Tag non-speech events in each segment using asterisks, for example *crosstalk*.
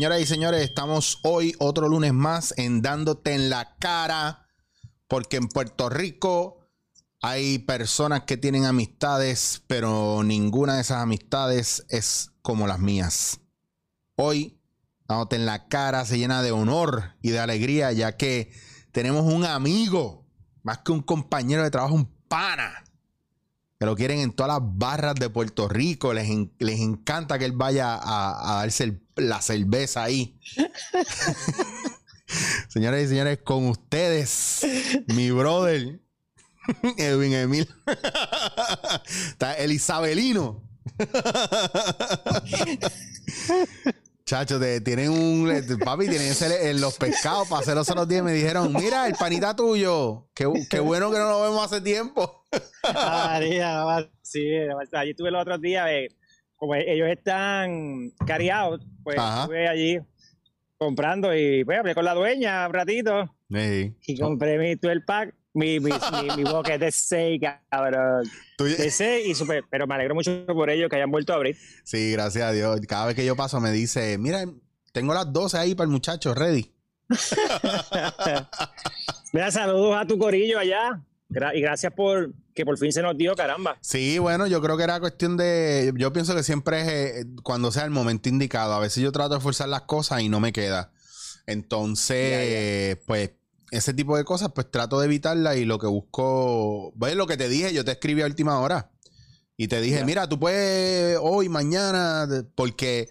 señoras y señores, estamos hoy otro lunes más en Dándote en la cara, porque en Puerto Rico hay personas que tienen amistades, pero ninguna de esas amistades es como las mías. Hoy, Dándote en la cara se llena de honor y de alegría, ya que tenemos un amigo, más que un compañero de trabajo, un pana que lo quieren en todas las barras de Puerto Rico. Les, les encanta que él vaya a, darse la cerveza ahí. *laughs* Señoras y señores, con ustedes, mi brother, *laughs* Edwin Emil. *laughs* Está el Isabelino. Chacho, tienen un. Papi, tienen en los pescados para hacer los días. Me dijeron, mira, el panita tuyo. Qué, bueno que no lo vemos hace tiempo. María, sí, allí estuve los otros días. Eh, como ellos están cariados, pues estuve allí comprando y pues hablé con la dueña un ratito. Y compré mi 12 pack mi, mi, mi, *laughs* de 6, cabrón. De 6 y super, pero me alegro mucho por ellos que hayan vuelto a abrir. Sí, gracias a Dios. Cada vez que yo paso me dice, mira, tengo las 12 ahí para el muchacho, ready. *laughs* *laughs* mira, saludos a tu corillo allá. Y gracias por que por fin se nos dio, caramba. Sí, bueno, yo creo que era cuestión de. Yo pienso que siempre es eh, cuando sea el momento indicado. A veces yo trato de forzar las cosas y no me queda. Entonces, pues ese tipo de cosas, pues trato de evitarla y lo que busco, ves lo que te dije, yo te escribí a última hora y te dije, mira, tú puedes hoy, mañana, porque,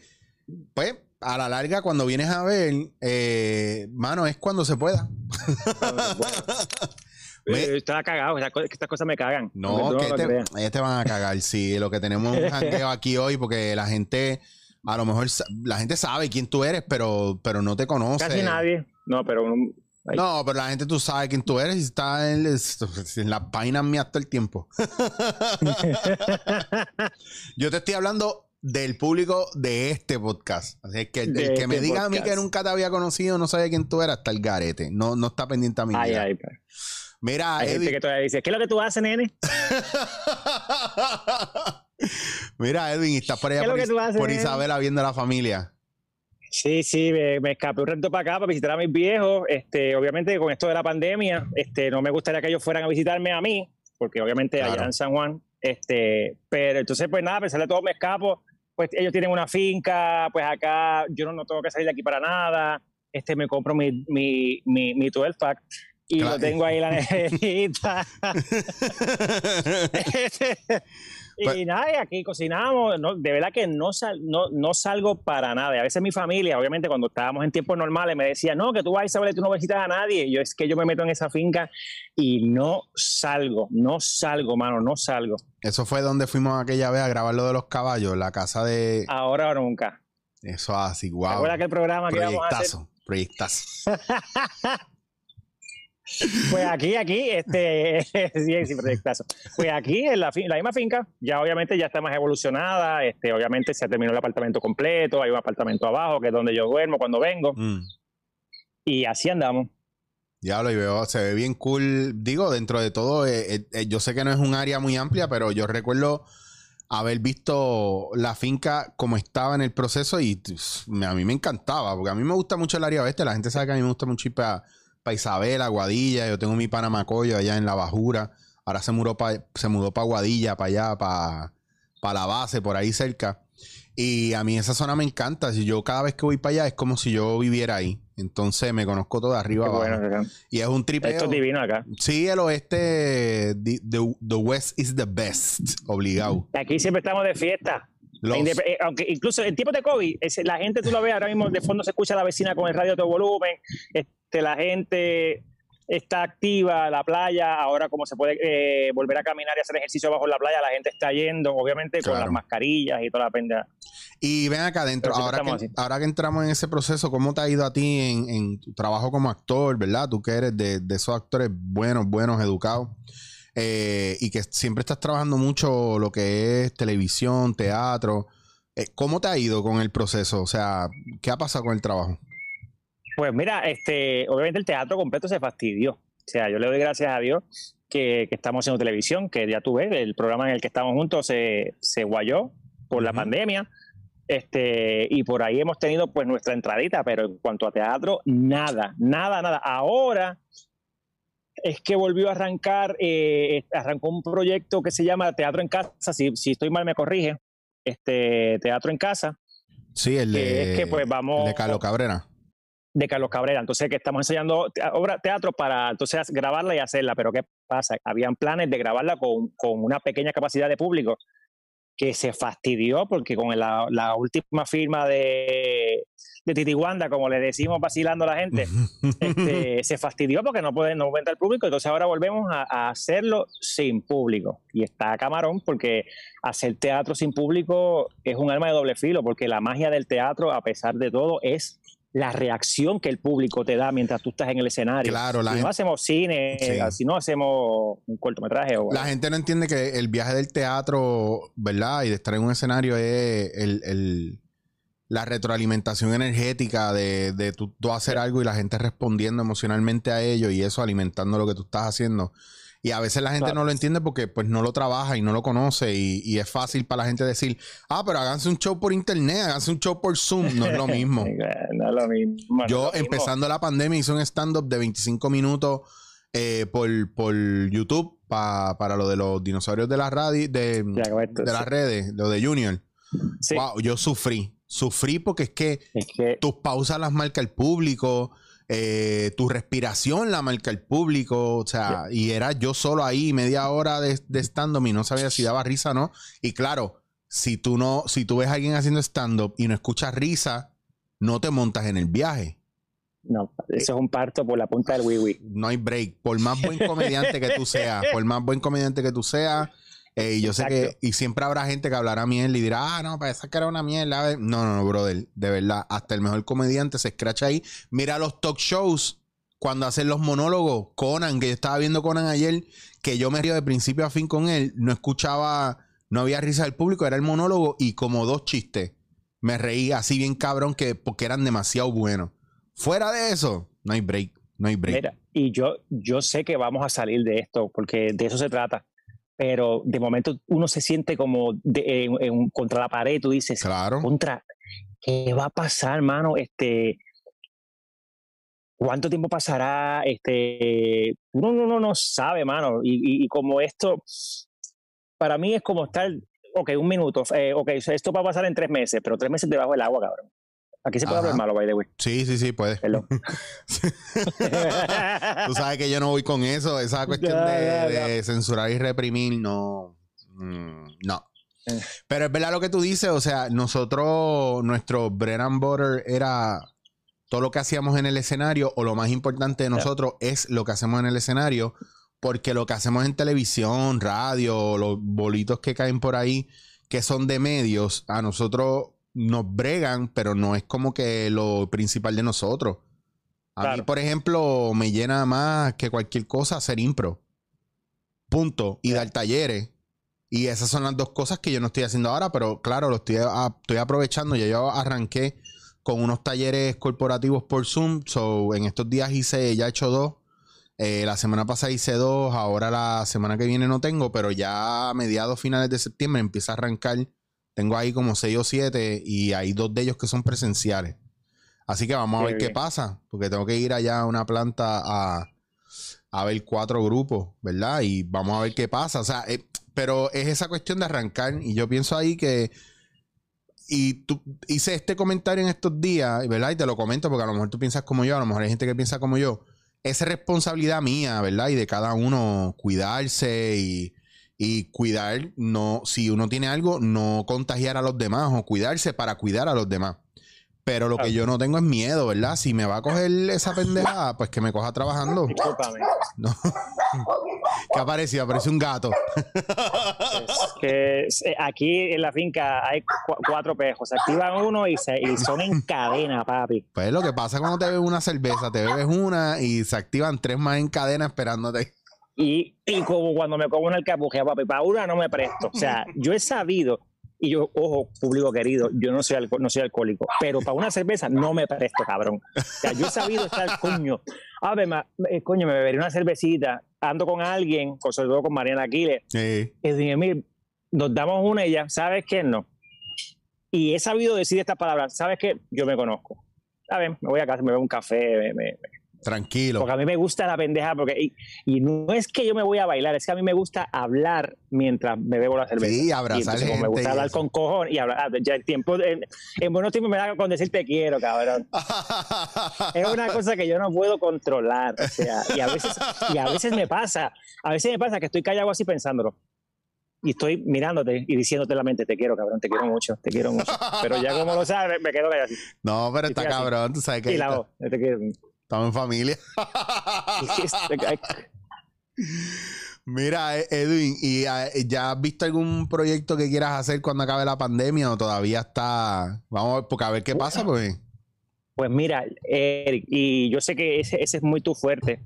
pues, a la larga, cuando vienes a ver, eh, mano, es cuando se pueda. *laughs* me, Estaba cagado, estas cosas me cagan. No, que te, te, van a cagar, sí. Lo que tenemos un jangueo *laughs* aquí hoy, porque la gente, a lo mejor, la gente sabe quién tú eres, pero, pero no te conoce. Casi nadie. No, pero no, pero la gente tú sabes quién tú eres y está en, la página mía todo el tiempo. *laughs* Yo te estoy hablando del público de este podcast. Así que el, que me este diga a mí que nunca te había conocido, no sabe quién tú eras, está el garete. No, no está pendiente a mí. Ay, ay, pues. Mira, Hay gente que todavía dice, ¿qué es lo que tú haces, nene? *laughs* Mira, Edwin, estás por allá por, por Isabela viendo a la familia. Sí, sí, me, escapé un rato para acá para visitar a mis viejos. Este, obviamente con esto de la pandemia, este, no me gustaría que ellos fueran a visitarme a mí, porque obviamente allá en San Juan, este, pero entonces pues nada, a pesar de todo me escapo, pues ellos tienen una finca, pues acá yo no, tengo que salir de aquí para nada, este, me compro mi, mi, mi, mi 12 pack y lo tengo ahí en la *laughs* neverita. *laughs* Y nada, aquí cocinamos. de verdad que no, no, salgo para nada. A veces mi familia, obviamente, cuando estábamos en tiempos normales, me decía, no, que tú vas a Isabel y tú no visitas a nadie. Y yo es que yo me meto en esa finca y no salgo, no salgo, mano, no salgo. Eso fue donde fuimos aquella vez a grabar lo de los caballos, la casa de. Ahora o nunca. Eso así, guau. Wow. el programa que íbamos a hacer? Proyectazo. *laughs* Pues aquí, aquí, este, *laughs* sí, sí, Pues aquí, en la, la, misma finca, ya obviamente ya está más evolucionada, este, obviamente se ha terminado el apartamento completo, hay un apartamento abajo que es donde yo duermo cuando vengo. Mm. Y así andamos. Ya lo veo, se ve bien cool. Digo, dentro de todo, eh, eh, eh, yo sé que no es un área muy amplia, pero yo recuerdo haber visto la finca como estaba en el proceso y a mí me encantaba, porque a mí me gusta mucho el área oeste, la gente sabe que a mí me gusta mucho ir para para Isabela, Guadilla. Yo tengo mi Panamacoyo allá en la Bajura. Ahora se mudó para se mudó para Guadilla, para allá, para, para la base, por ahí cerca. Y a mí esa zona me encanta. Si yo cada vez que voy para allá es como si yo viviera ahí. Entonces me conozco todo de arriba abajo. y es un tripeo. Esto es divino acá. Sí, el oeste, the, west is the best, obligado. Aquí siempre estamos de fiesta. Eh, aunque incluso en tiempos de COVID, la gente tú lo ves ahora mismo de fondo se escucha a la vecina con el radio a todo volumen, este, la gente está activa, la playa, ahora como se puede eh, volver a caminar y hacer ejercicio bajo la playa, la gente está yendo, obviamente con las mascarillas y toda la pendeja. Y ven acá adentro, ahora que, ahora que entramos en ese proceso, ¿cómo te ha ido a ti en, tu trabajo como actor, verdad? Tú que eres de, de esos actores buenos, buenos, educados. Eh, y que siempre estás trabajando mucho lo que es televisión, teatro. Eh, ¿Cómo te ha ido con el proceso? O sea, ¿qué ha pasado con el trabajo? Pues mira, este, obviamente el teatro completo se fastidió. O sea, yo le doy gracias a Dios que, estamos haciendo televisión, que ya tuve, el programa en el que estamos juntos se, se guayó por la pandemia. Este, y por ahí hemos tenido pues nuestra entradita, pero en cuanto a teatro, nada, nada, nada. Ahora es que volvió a arrancar, eh, arrancó un proyecto que se llama Teatro en Casa, si, si estoy mal me corrige, este Teatro en Casa. Sí, el de, es que, pues, vamos, de Carlos Cabrera. De Carlos Cabrera. Entonces, que estamos enseñando obra teatro para entonces grabarla y hacerla. Pero ¿qué pasa? Habían planes de grabarla con, con una pequeña capacidad de público que se fastidió porque con la, la última firma de, de Titiwanda, como le decimos vacilando a la gente, este, *laughs* se fastidió porque no puede no el público, entonces ahora volvemos a, hacerlo sin público. Y está camarón porque hacer teatro sin público es un arma de doble filo, porque la magia del teatro, a pesar de todo, es la reacción que el público te da mientras tú estás en el escenario. Claro, si no hacemos cine, si no hacemos un cortometraje. O, la gente no entiende que el viaje del teatro, ¿verdad? Y de estar en un escenario es el, la retroalimentación energética de, de tú, hacer algo y la gente respondiendo emocionalmente a ello y eso alimentando lo que tú estás haciendo. Y a veces la gente no lo entiende porque pues no lo trabaja y no lo conoce y, es fácil para la gente decir, ah, pero háganse un show por internet, háganse un show por Zoom. No es lo mismo. *laughs* no es lo mismo. Yo empezando la pandemia hice un stand-up de 25 minutos eh, por, YouTube para lo de los dinosaurios de la radio, de, de las redes, lo de Junior. Wow, yo sufrí. Sufrí porque es que, es que, tus pausas las marca el público. Eh, tu respiración la marca el público, o sea, y era yo solo ahí media hora de, de stand-up y no sabía si daba risa o no. Y claro, si tú no, si tú ves a alguien haciendo stand-up y no escuchas risa, no te montas en el viaje. No, eso es un parto por la punta del wiwi. No hay break. Por más buen comediante que tú seas, por más buen comediante que tú seas, eh, y yo sé que, y siempre habrá gente que hablará miel y dirá, ah, no, parece que era una mierda. No, no, no, brother, de verdad, hasta el mejor comediante se escracha ahí. Mira los talk shows cuando hacen los monólogos. Conan, que yo estaba viendo Conan ayer, que yo me río de principio a fin con él, no escuchaba, no había risa del público, era el monólogo y como dos chistes. Me reí así bien cabrón que porque eran demasiado buenos. Fuera de eso, no hay break, no hay break. Mira, y yo, yo sé que vamos a salir de esto, porque de eso se trata pero de momento uno se siente como en, contra la pared, tú dices, claro. contra, ¿qué va a pasar, mano? Este, ¿Cuánto tiempo pasará? Este, uno no, no, no sabe, mano. Y, y, como esto, para mí es como estar, ok, un minuto, eh, ok, esto va a pasar en tres meses, pero tres meses debajo del agua, cabrón. Aquí se puede hablar malo, by the way. Sí, sí, sí, puede. *laughs* Tú sabes que yo no voy con eso. Esa cuestión de, censurar y reprimir, no. Mm, no. Eh. Pero es verdad lo que tú dices. O sea, nosotros, nuestro bread and butter era todo lo que hacíamos en el escenario, o lo más importante de nosotros es lo que hacemos en el escenario, porque lo que hacemos en televisión, radio, los bolitos que caen por ahí, que son de medios, a nosotros nos bregan, pero no es como que lo principal de nosotros. A mí, por ejemplo, me llena más que cualquier cosa hacer impro. Punto. Y dar talleres. Y esas son las dos cosas que yo no estoy haciendo ahora, pero claro, lo estoy, estoy aprovechando. Ya yo arranqué con unos talleres corporativos por Zoom. So, en estos días hice, ya he hecho dos. Eh, la semana pasada hice dos, ahora la semana que viene no tengo, pero ya a mediados finales de septiembre empieza a arrancar tengo ahí como seis o siete y hay dos de ellos que son presenciales. Así que vamos a ver qué pasa, porque tengo que ir allá a una planta a, ver cuatro grupos, ¿verdad? Y vamos a ver qué pasa. O sea, eh, pero es esa cuestión de arrancar y yo pienso ahí que... Y tú hice este comentario en estos días, ¿verdad? Y te lo comento porque a lo mejor tú piensas como yo, a lo mejor hay gente que piensa como yo. Es responsabilidad mía, ¿verdad? Y de cada uno cuidarse y, y cuidar, no, si uno tiene algo, no contagiar a los demás o cuidarse para cuidar a los demás. Pero lo que yo no tengo es miedo, ¿verdad? Si me va a coger esa pendejada, pues que me coja trabajando. Discúlpame. *laughs* No. ¿Qué apareció? Apareció un gato. que eh, aquí en la finca hay cuatro pejos. Se activan uno y, se, y son en cadena, papi. Pues lo que pasa cuando te bebes una cerveza, te bebes una y se activan tres más en cadena esperándote. Y, como cuando me como una alcapurria, papi, para una no me presto. O sea, *laughs* yo he sabido, y yo, ojo, público querido, yo no soy, no soy alcohólico, pero para una cerveza no me presto, cabrón. O sea, yo he sabido estar, coño, a ver, eh, coño, me beberé una cervecita, ando con alguien, sobre todo con Mariana Aquiles, y dije, mire, nos damos una y ya, ¿sabes qué? No. Y he sabido decir estas palabras. ¿Sabes qué? Yo me conozco. ¿Sabes? Me voy a casa, me bebo un café, me, Tranquilo. Porque a mí me gusta la pendeja, porque y, no es que yo me voy a bailar, es que a mí me gusta hablar mientras me bebo la cerveza. Sí, abrazar gente. Me gusta hablar con cojón y hablar. Ah, ya en tiempo, en, buenos tiempos me da con decir te quiero, cabrón. *laughs* es una cosa que yo no puedo controlar. O sea, y a veces, y a veces me pasa, a veces me pasa que estoy callado así pensándolo y estoy mirándote y diciéndote la mente, te quiero, cabrón, te quiero mucho, te quiero mucho. Pero ya como lo sabes, me quedo callado No, pero está cabrón, tú sabes que... Y la voz, te quiero. Estamos en familia. *laughs* Mira, eh, Edwin, ¿y eh, ya has visto algún proyecto que quieras hacer cuando acabe la pandemia o todavía está... Vamos a ver qué pasa, pues. Pues mira, Eric, y yo sé que ese, es muy tu fuerte.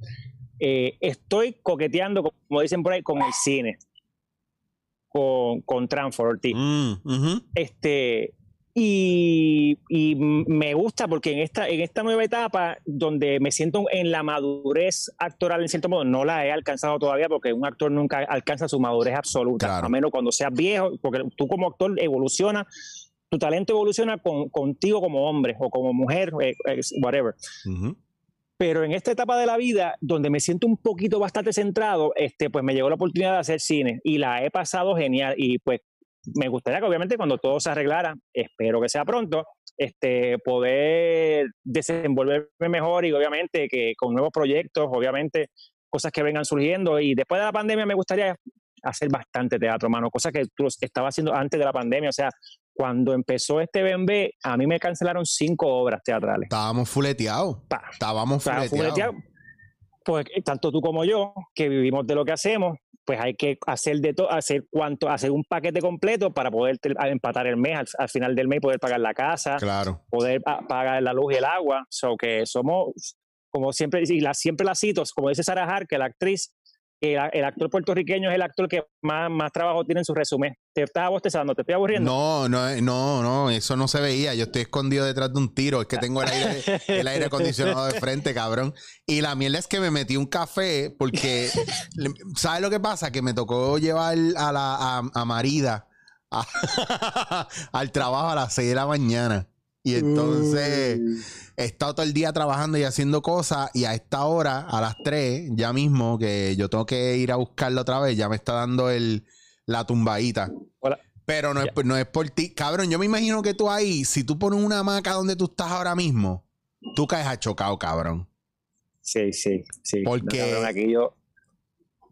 Eh, estoy coqueteando, como dicen por ahí, con el cine. Con, con mm, Este, y, me gusta porque en esta, en esta nueva etapa, donde me siento en la madurez actoral, en cierto modo, no la he alcanzado todavía porque un actor nunca alcanza su madurez absoluta, a menos cuando seas viejo, porque tú como actor evoluciona, tu talento evoluciona con, contigo como hombre o como mujer, eh, whatever. Pero en esta etapa de la vida, donde me siento un poquito bastante centrado, este, pues me llegó la oportunidad de hacer cine y la he pasado genial. Y pues me gustaría que obviamente cuando todo se arreglara, espero que sea pronto, este, poder desenvolverme mejor y obviamente que con nuevos proyectos, obviamente cosas que vengan surgiendo. Y después de la pandemia me gustaría hacer bastante teatro, mano, cosas que tú estaba haciendo antes de la pandemia. O sea, cuando empezó este BNB, a mí me cancelaron cinco obras teatrales. Estábamos fuleteados. Estábamos fuleteados. Pues tanto tú como yo, que vivimos de lo que hacemos, pues hay que hacer de todo, hacer cuánto, hacer un paquete completo para poder empatar el mes al, final del mes poder pagar la casa, poder pagar la luz y el agua. So que somos, como siempre, y la, siempre la cito, como dice Sarah que la actriz, el, actor puertorriqueño es el actor que más, más trabajo tiene en su resumen. ¿Te estaba bostezando? ¿Te estoy aburriendo? No, no, no, no, eso no se veía. Yo estoy escondido detrás de un tiro. Es que tengo el aire, el aire acondicionado de frente, cabrón. Y la mierda es que me metí un café porque, ¿sabes lo que pasa? Que me tocó llevar a la a, Marida *laughs* al trabajo a las 6 de la mañana. Y entonces he estado todo el día trabajando y haciendo cosas y a esta hora, a las 3, ya mismo, que yo tengo que ir a buscarlo otra vez, ya me está dando el, la tumbadita. Pero no, es, no es por ti. Cabrón, yo me imagino que tú ahí, si tú pones una hamaca donde tú estás ahora mismo, tú caes a chocado, cabrón. Sí, sí, sí. Porque... aquí yo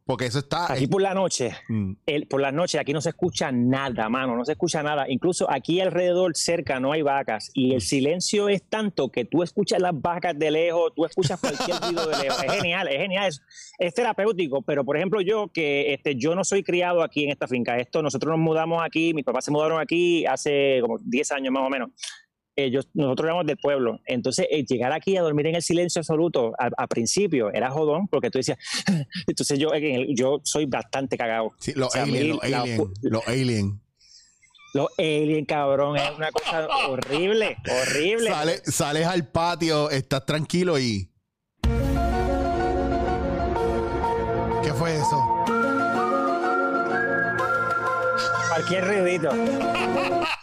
porque eso está. Aquí por la noche, mm. el, por la noche, aquí no se escucha nada, mano, no se escucha nada. Incluso aquí alrededor, cerca, no hay vacas. Y el silencio es tanto que tú escuchas las vacas de lejos, tú escuchas cualquier ruido de lejos. Es genial, es genial. Es, es, terapéutico. Pero, por ejemplo, yo, que este, yo no soy criado aquí en esta finca. Esto, nosotros nos mudamos aquí, mis papás se mudaron aquí hace como 10 años más o menos nosotros éramos del pueblo. Entonces, eh, llegar aquí a dormir en el silencio absoluto al principio era jodón, porque tú decías, *laughs* entonces yo, yo soy bastante cagado. Sí, los aliens, los aliens, los aliens. cabrón, es una cosa horrible, horrible. sales al patio, estás tranquilo y. ¿Qué fue eso? Cualquier ruidito. *laughs*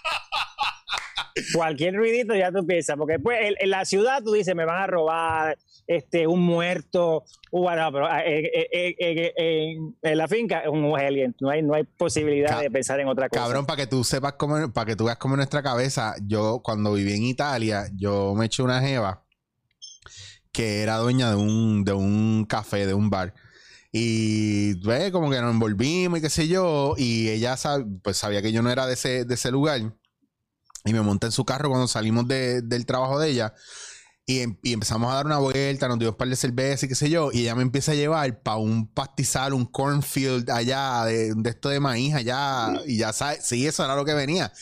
cualquier ruidito ya tú piensas, porque después en, la ciudad tú dices, me van a robar este, un muerto, bueno, pero ah, en, la finca es un alien, no hay, no hay posibilidad de pensar en otra cosa. Cabrón, para que tú sepas cómo, para que tú veas cómo nuestra cabeza, yo cuando viví en Italia, yo me eché una jeva que era dueña de un, de un café, de un bar. Y ve, como que nos envolvimos y qué sé yo. Y ella pues sabía que yo no era de ese, de ese lugar. Y me monté en su carro cuando salimos del trabajo de ella. Em, y, empezamos a dar una vuelta, nos dio un par de cervezas y qué sé yo. Y ella me empieza a llevar para un pastizal, un cornfield allá, de, esto de maíz allá. Y ya sabes, sí, eso era lo que venía.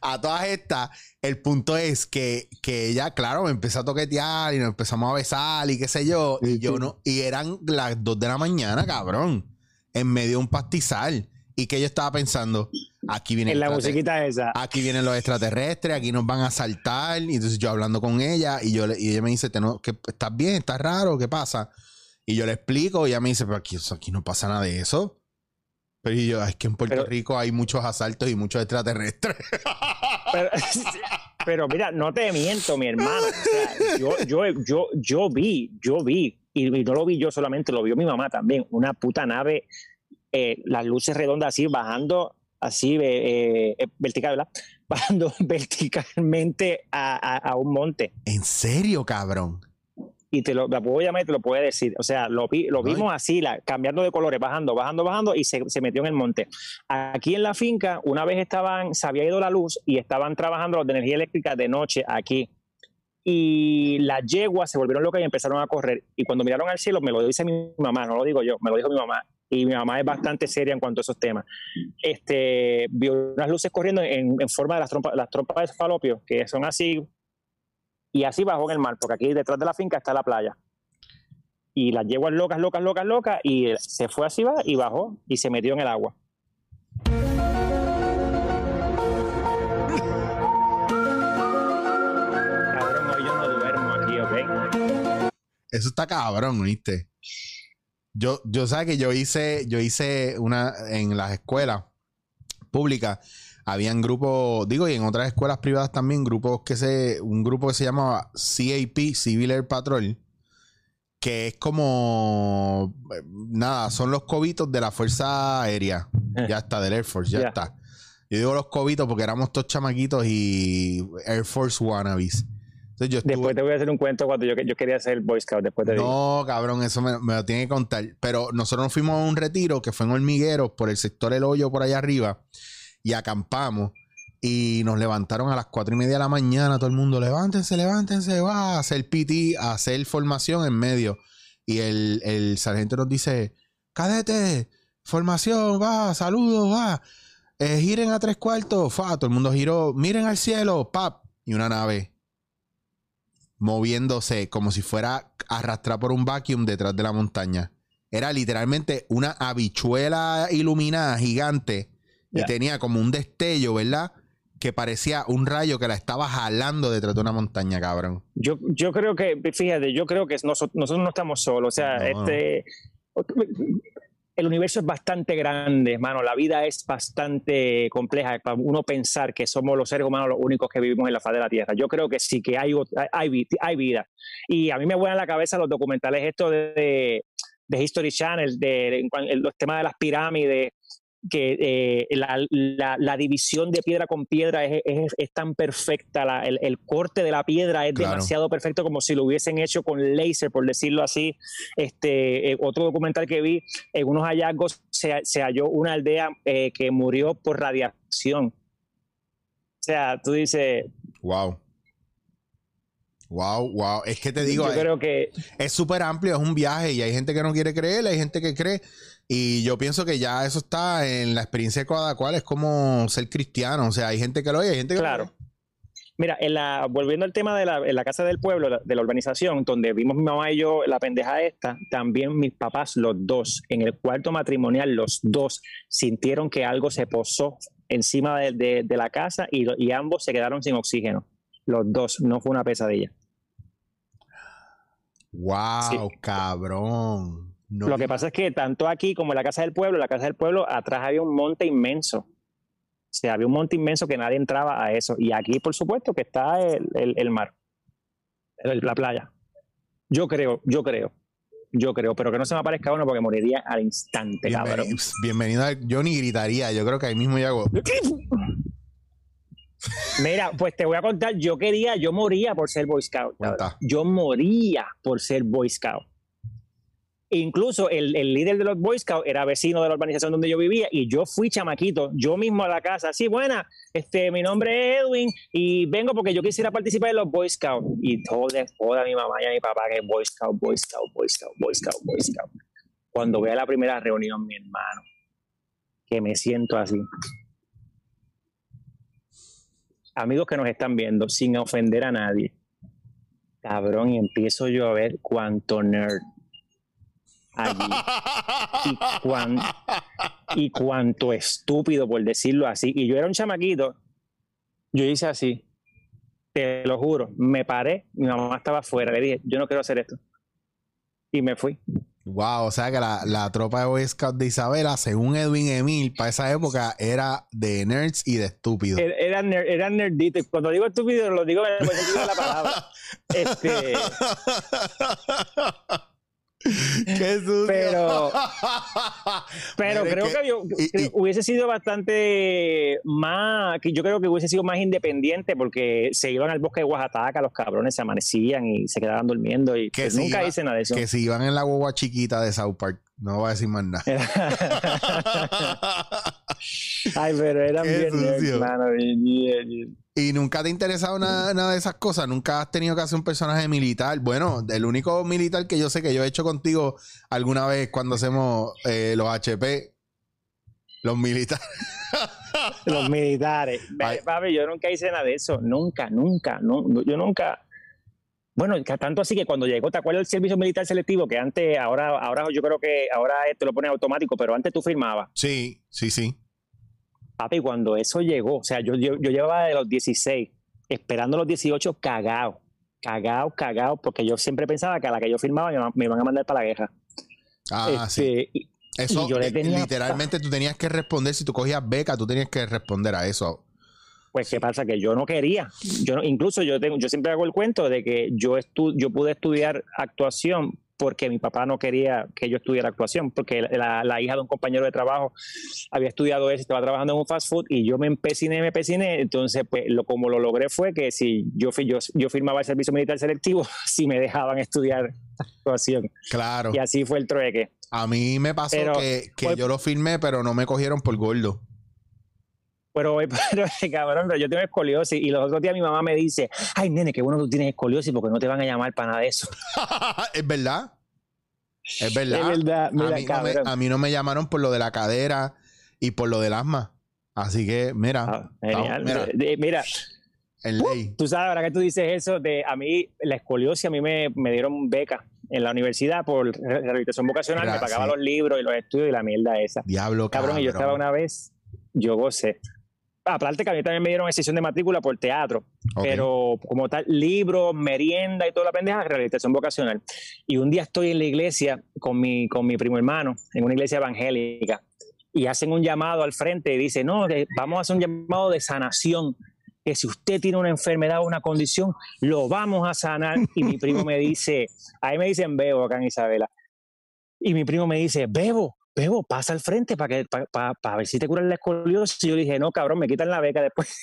A todas estas, el punto es que, que ella, claro, me empezó a toquetear y nos empezamos a besar y qué sé yo. Y yo no, y eran las dos de la mañana, cabrón, en medio de un pastizal. Y que yo estaba pensando, aquí viene en la musiquita esa. Aquí vienen los extraterrestres, aquí nos van a saltar. Y entonces yo hablando con ella, y yo y ella me dice, ¿estás bien? ¿Estás raro? ¿Qué pasa? Y yo le explico, y ella me dice, pero aquí, aquí no pasa nada de eso. Pero yo, es que en Puerto Rico hay muchos asaltos y muchos extraterrestres. *laughs* Pero, mira, no te miento, mi hermano. yo, yo, yo, yo vi, yo vi, y, no lo vi yo solamente, lo vio mi mamá también, una puta nave, eh, las luces redondas así, bajando así, eh, eh, vertical, ¿verdad? *laughs* Bajando *laughs* verticalmente a, a un monte. ¿En serio, cabrón? y te lo, la puedo llamar y te lo puede decir. O sea, lo, lo vimos así, la, cambiando de colores, bajando, bajando, bajando y se, se, metió en el monte. Aquí en la finca, una vez estaban, se había ido la luz y estaban trabajando los de energía eléctrica de noche aquí. Y las yeguas se volvieron locas y empezaron a correr. Y cuando miraron al cielo, me lo dice mi mamá, no lo digo yo, me lo dijo mi mamá. Y mi mamá es bastante seria en cuanto a esos temas. Este, vio unas luces corriendo en, en forma de las trompas, las trompas de falopio, que son así, y así bajó en el mar, porque aquí detrás de la finca está la playa. Y las yeguas locas, locas, locas, locas, y se fue así va y bajó y se metió en el agua. *laughs* Cabrón, hoy yo no duermo aquí, ¿ok? Eso está cabrón, ¿viste? Yo, yo sabes que yo hice, yo hice una en las escuelas públicas habían grupos, digo, y en otras escuelas privadas también, grupos que se, un grupo que se llamaba CAP, Civil Air Patrol, que es como, nada, son los cobitos de la Fuerza Aérea, eh. ya está, del Air Force, ya está. Yo digo los cobitos porque éramos todos chamaquitos y Air Force wannabes. Después te voy a hacer un cuento cuando yo, yo quería ser Boy Scout. Después no, cabrón, eso me, me, lo tiene que contar. Pero nosotros nos fuimos a un retiro que fue en Hormigueros por el sector El Hoyo por allá arriba y acampamos. Y nos levantaron a las cuatro y media de la mañana, todo el mundo, levántense, levántense, va a hacer PT, a hacer formación en medio. Y el, sargento nos dice, cadete, formación, va, saludos, va. Eh, giren a tres cuartos, fa, todo el mundo giró, miren al cielo, pap, y una nave moviéndose como si fuera arrastrada por un vacuum detrás de la montaña. Era literalmente una habichuela iluminada gigante y tenía como un destello, ¿verdad? Que parecía un rayo que la estaba jalando detrás de una montaña, cabrón. Yo, yo creo que, fíjate, yo creo que nosotros, no estamos solos. O sea, este. El universo es bastante grande, hermano. La vida es bastante compleja para uno pensar que somos los seres humanos los únicos que vivimos en la faz de la Tierra. Yo creo que sí, que hay, hay, hay vida. Y a mí me vuelan la cabeza los documentales estos de, de History Channel, de, los temas de las pirámides, que eh, la, división de piedra con piedra es, tan perfecta, el, corte de la piedra es demasiado perfecto como si lo hubiesen hecho con láser, por decirlo así. Este, eh, otro documental que vi, en unos hallazgos se, halló una aldea eh, que murió por radiación. O sea, tú dices... Wow. Wow, wow. Es que te digo, yo creo que es súper amplio, es un viaje y hay gente que no quiere creer, hay gente que cree. Y yo pienso que ya eso está en la experiencia de cada cual, es como ser cristiano. O sea, hay gente que lo oye, hay gente que claro. Mira, en la, volviendo al tema de la, en la casa del pueblo, de la urbanización, donde vimos mi mamá y yo la pendeja esta, también mis papás, los dos, en el cuarto matrimonial, los dos sintieron que algo se posó encima de, la casa y, y ambos se quedaron sin oxígeno. Los dos, no fue una pesadilla. Wow, cabrón. Lo que pasa es que tanto aquí como en la Casa del Pueblo, la Casa del Pueblo, atrás había un monte inmenso. O sea, había un monte inmenso que nadie entraba a eso. Y aquí, por supuesto, que está el, mar, la playa. Yo creo, yo creo. Yo creo, pero que no se me aparezca uno porque moriría al instante, cabrón. Bienvenido a, yo ni gritaría, yo creo que ahí mismo ya hago. *laughs* Mira, pues te voy a contar, yo quería, yo moría por ser Boy Scout. Yo moría por ser Boy Scout. Incluso el, líder de los Boy Scouts era vecino de la urbanización donde yo vivía y yo fui chamaquito, yo mismo a la casa. Sí, buena, este, mi nombre es Edwin y vengo porque yo quisiera participar en los Boy Scouts. Y toda, toda mi mamá y mi papá que Boy Scout, Boy Scout, Boy Scout, Boy Scout, Boy Scout. Cuando vea la primera reunión, mi hermano, que me siento así amigos que nos están viendo, sin ofender a nadie, cabrón, y empiezo yo a ver cuánto nerd allí. Y, cuánto estúpido, por decirlo así. Y yo era un chamaquito, yo hice así, te lo juro, me paré, mi mamá estaba afuera, le dije, yo no quiero hacer esto. Y me fui. Wow, o sea que la, tropa de Boy Scout de Isabela, según Edwin Emil, para esa época era de nerds y de estúpidos. Era, era, nerdito. Cuando digo estúpido, lo digo en el sentido de la palabra. *laughs* Este. *laughs* Qué sucio. Pero, *laughs* pero creo que, hubiese sido bastante más, que yo creo que hubiese sido más independiente porque se iban al bosque de Oaxaca, los cabrones se amanecían y se quedaban durmiendo y que nunca hice nada de eso. Que si iban en la guagua chiquita de South Park, no voy a decir más nada. *laughs* Ay, pero eran bien sucio. ¿Y nunca te ha interesado nada, de esas cosas? ¿Nunca has tenido que hacer un personaje militar? Bueno, el único militar que yo sé que yo he hecho contigo alguna vez cuando hacemos eh, los HP, los militares. *laughs* los militares. Papi, yo nunca hice nada de eso. Nunca, nunca. yo nunca. Bueno, tanto así que cuando llegó, ¿te acuerdas del servicio militar selectivo? Que antes, ahora, ahora yo creo que ahora te lo pone automático, pero antes tú firmabas. Sí, sí, sí. Papi, cuando eso llegó, o sea, yo, yo, llevaba de los 16, esperando los 18, cagado, cagado, cagado, porque yo siempre pensaba que a la que yo firmaba me iban a mandar para la guerra. Ah, sí. Este, eso, yo le tenía, literalmente tú tenías que responder, si tú cogías beca, tú tenías que responder a eso. Pues qué pasa que yo no quería. Yo incluso yo tengo, yo siempre hago el cuento de que yo estu, yo pude estudiar actuación porque mi papá no quería que yo estudiara actuación, porque la, hija de un compañero de trabajo había estudiado eso, estaba trabajando en un fast food y yo me empeciné, me empeciné, entonces pues lo, como lo logré fue que si yo, yo, yo firmaba el servicio militar selectivo, *laughs* si me dejaban estudiar actuación. Claro. Y así fue el trueque. A mí me pasó que, yo lo firmé, pero no me cogieron por gordo. Pero, *laughs* pero cabrón, yo tengo escoliosis y los otros días mi mamá me dice, ay, nene, qué bueno tú tienes escoliosis porque no te van a llamar para nada de eso. *laughs* es verdad. Es verdad. Es verdad. a, mí no me, llamaron por lo de la cadera y por lo del asma. Así que, mira. Ah, genial. mira. En ley. Tú sabes, ahora que tú dices eso, de a mí, la escoliosis, a mí me, me dieron beca en la universidad por rehabilitación vocacional, me pagaba los libros y los estudios y la mierda esa. Diablo, cabrón. y yo estaba una vez, yo gocé aparte que a mí también me dieron excepción de matrícula por teatro, pero como tal, libros, merienda y toda la pendeja, realización vocacional. Y un día estoy en la iglesia con mi, con mi primo hermano, en una iglesia evangélica, y hacen un llamado al frente y dicen, no, vamos a hacer un llamado de sanación, que si usted tiene una enfermedad o una condición, lo vamos a sanar. Y mi primo me *laughs* dice, ahí me dicen Bebo acá en Isabela, y mi primo me dice, Bebo, Bebo, pasa al frente para que para, ver si te curan la escoliosis. Y yo dije, no, cabrón, me quitan la beca después.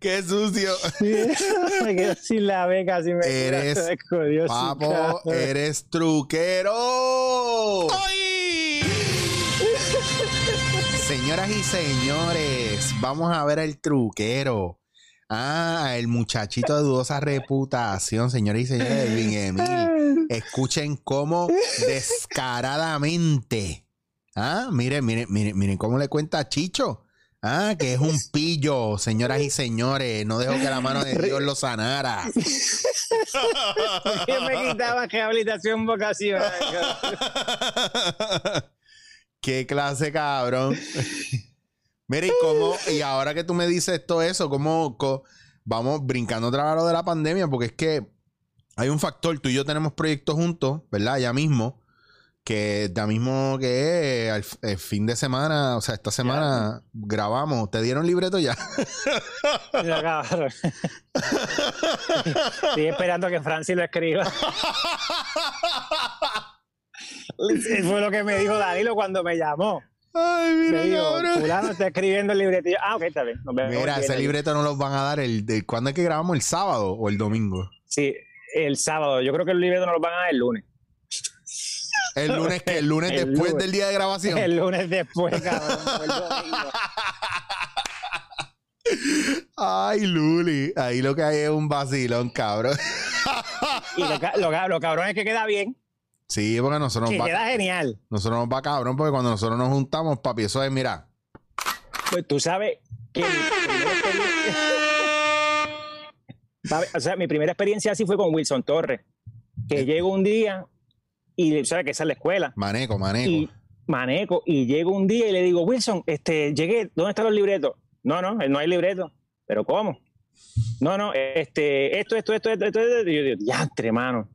Qué sucio. *laughs* me quedo sin la beca, si me eres, escoliosis. Papo, eres truquero. ¡Ay! Señoras y señores, vamos a ver el truquero. Ah, el muchachito de dudosa reputación, señores y señores de Emil. *laughs* Escuchen cómo descaradamente. Ah, miren, miren, miren, miren cómo le cuenta Chicho. Ah, que es un pillo, señoras y señores. No dejo que la mano de Dios lo sanara. *laughs* Yo me quitaba rehabilitación vocacional. *laughs* Qué clase, cabrón. Mira, y cómo, y ahora que tú me dices todo eso, ¿cómo, vamos brincando otra vez lo de la pandemia? Porque es que hay un factor, tú y yo tenemos proyectos juntos, ¿verdad? Ya mismo, que ya mismo que el, fin de semana, o sea, esta semana grabamos. ¿Te dieron libreto ya? ya *laughs* Estoy esperando que Francis lo escriba. *laughs* Fue lo que me dijo Danilo cuando me llamó. Ay, mira, me fulano está escribiendo el libreto. Ah, ok, está bien. Mira, ese libreto no lo van a dar el de ¿cuándo es que grabamos? ¿El sábado o el domingo? Sí, el sábado. Yo creo que el libreto no lo van a dar el lunes. El lunes que el *laughs* lunes después del día de grabación. El lunes después, cabrón. *laughs* el domingo. Ay, Luli. Ahí lo que hay es un vacilón, cabrón. y lo, *laughs* lo, lo cabrón es que queda bien. Sí, porque nosotros nos va. queda genial. Nosotros nos va cabrón, porque cuando nosotros nos juntamos, papi, eso es, mira. Pues tú sabes que. o sea, mi primera experiencia así fue con Wilson Torres. Que eh. llego un día y sabes que esa es la escuela. Maneco, maneco. Y, maneco. Y llego un día y le digo, Wilson, este, llegué, ¿dónde están los libretos? No, no, no hay libreto. ¿Pero cómo? no, no, este, esto, esto, esto, esto, esto, y yo digo, ya, hermano.